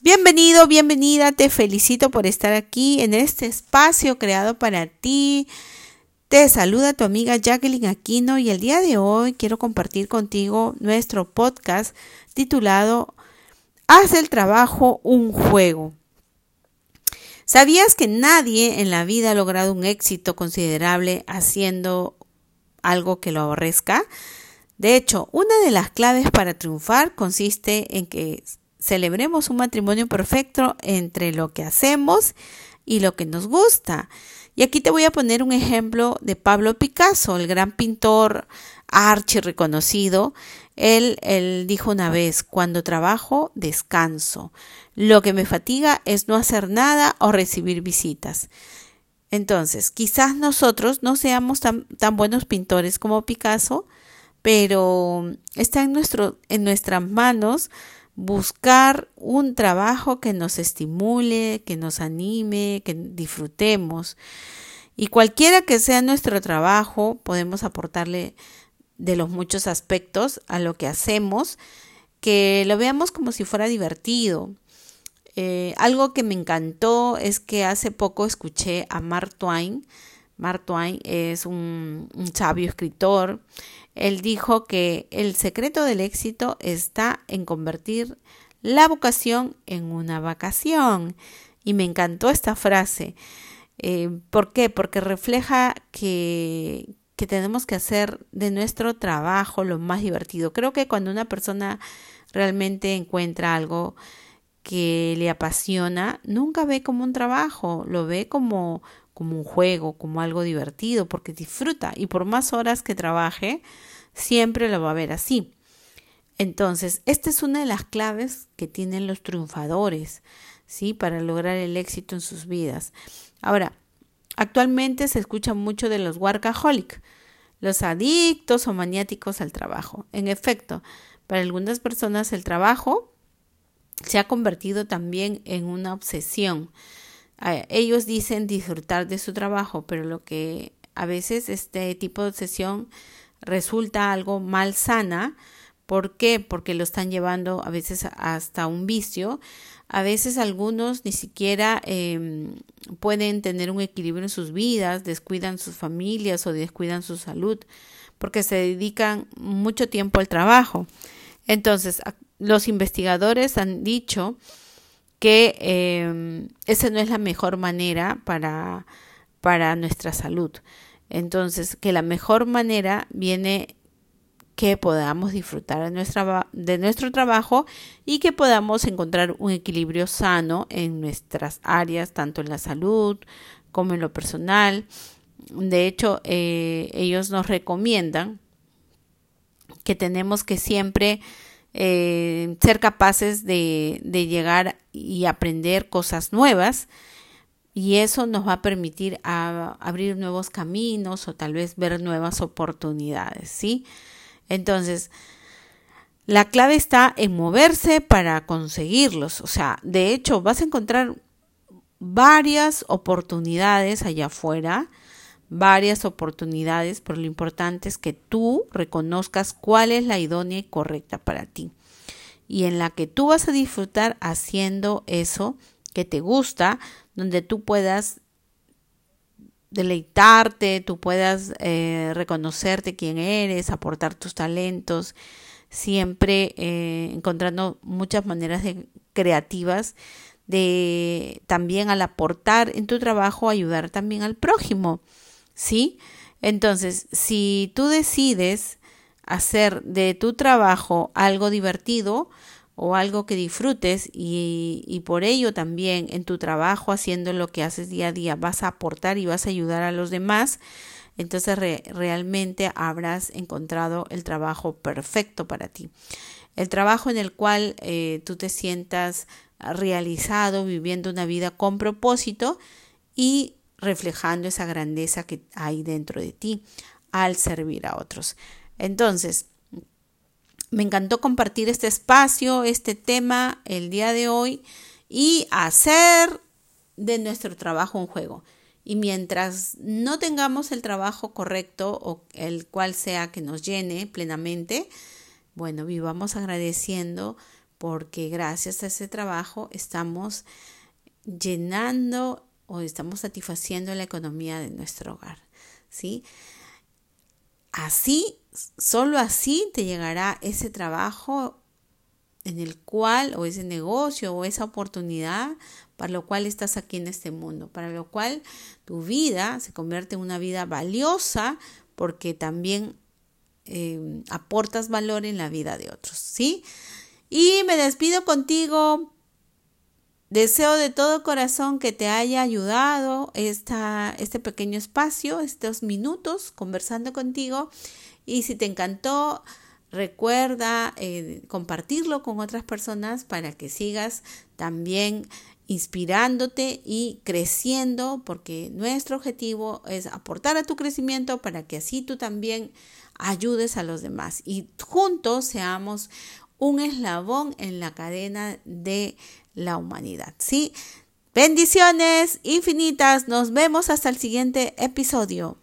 Bienvenido, bienvenida, te felicito por estar aquí en este espacio creado para ti. Te saluda tu amiga Jacqueline Aquino y el día de hoy quiero compartir contigo nuestro podcast titulado Haz el trabajo un juego. ¿Sabías que nadie en la vida ha logrado un éxito considerable haciendo algo que lo aborrezca? De hecho, una de las claves para triunfar consiste en que celebremos un matrimonio perfecto entre lo que hacemos y lo que nos gusta. Y aquí te voy a poner un ejemplo de Pablo Picasso, el gran pintor archi reconocido. Él, él dijo una vez, cuando trabajo, descanso. Lo que me fatiga es no hacer nada o recibir visitas. Entonces, quizás nosotros no seamos tan, tan buenos pintores como Picasso, pero está en, nuestro, en nuestras manos buscar un trabajo que nos estimule, que nos anime, que disfrutemos. Y cualquiera que sea nuestro trabajo, podemos aportarle de los muchos aspectos a lo que hacemos, que lo veamos como si fuera divertido. Eh, algo que me encantó es que hace poco escuché a Mark Twain. Mark Twain es un sabio escritor él dijo que el secreto del éxito está en convertir la vocación en una vacación. Y me encantó esta frase. Eh, ¿Por qué? Porque refleja que, que tenemos que hacer de nuestro trabajo lo más divertido. Creo que cuando una persona realmente encuentra algo que le apasiona, nunca ve como un trabajo, lo ve como, como un juego, como algo divertido, porque disfruta y por más horas que trabaje, siempre lo va a ver así. Entonces, esta es una de las claves que tienen los triunfadores, ¿sí? Para lograr el éxito en sus vidas. Ahora, actualmente se escucha mucho de los workaholic, los adictos o maniáticos al trabajo. En efecto, para algunas personas el trabajo se ha convertido también en una obsesión. Ellos dicen disfrutar de su trabajo, pero lo que a veces este tipo de obsesión resulta algo mal sana. ¿Por qué? Porque lo están llevando a veces hasta un vicio. A veces algunos ni siquiera em, pueden tener un equilibrio en sus vidas, descuidan sus familias o descuidan su salud, porque se dedican mucho tiempo al trabajo. Entonces, los investigadores han dicho que eh, esa no es la mejor manera para, para nuestra salud. Entonces, que la mejor manera viene que podamos disfrutar de, nuestro trabajo y que podamos encontrar un equilibrio sano en nuestras áreas, tanto en la salud como en lo personal. De hecho, eh, ellos nos recomiendan que tenemos que siempre eh, ser capaces de, llegar y aprender cosas nueas y eso nos va a permitir abrir nuevos caminos o tal vez ver nuevas oportunidades, ¿sí? Entonces, la clave está en moverse para conseguirlos. O sea, de hecho, vas a encontrar varias oportunidades allá afuera, varias oportunidades, pero lo importante es que tú reconozcas cuál es la idónea y correcta para ti. Y en la que tú vas a disfrutar haciendo eso que te gusta, donde tú puedas deleitarte, tú puedas eh, reconocerte quién eres, aportar tus talentos, siempre eh, encontrando muchas maneras de, creativas de también al aportar en tu trabajo ayudar también al prójimo, ¿sí? Entonces, si tú decides hacer de tu trabajo algo divertido, o algo que disfrutes y, por ello también en tu trabajo haciendo lo que haces día a día vas a aportar y vas a ayudar a los demás, entonces realmente habrás encontrado el trabajo perfecto para ti. El trabajo en el cual eh, tú te sientas realizado, viviendo una vida con propósito y reflejando esa grandeza que hay dentro de ti al servir a otros. Entonces, me encantó compartir este espacio, este tema el día de hoy y hacer de nuestro trabajo un juego. Y mientras no tengamos el trabajo correcto o el cual sea que nos llene plenamente, bueno, vivamos agradeciendo porque gracias a ese trabajo estamos llenando o estamos satisfaciendo la economía de nuestro hogar, ¿sí? Así, solo así te llegará ese trabajo en el cual, o ese negocio, o esa oportunidad para lo cual estás aquí en este mundo, para lo cual tu vida se convierte en una vida valiosa porque también eh, aportas valor en la vida de otros, ¿sí? Y me despido contigo. Deseo de todo corazón que te haya ayudado esta, este pequeño espacio, estos minutos conversando contigo. Y si te encantó, recuerda eh, compartirlo con otras personas para que sigas también inspirándote y creciendo, porque nuestro objetivo es aportar a tu crecimiento para que así tú también ayudes a los demás y juntos seamos un eslabón en la cadena de la humanidad. ¿sí? Bendiciones infinitas. Nos vemos hasta el siguiente episodio.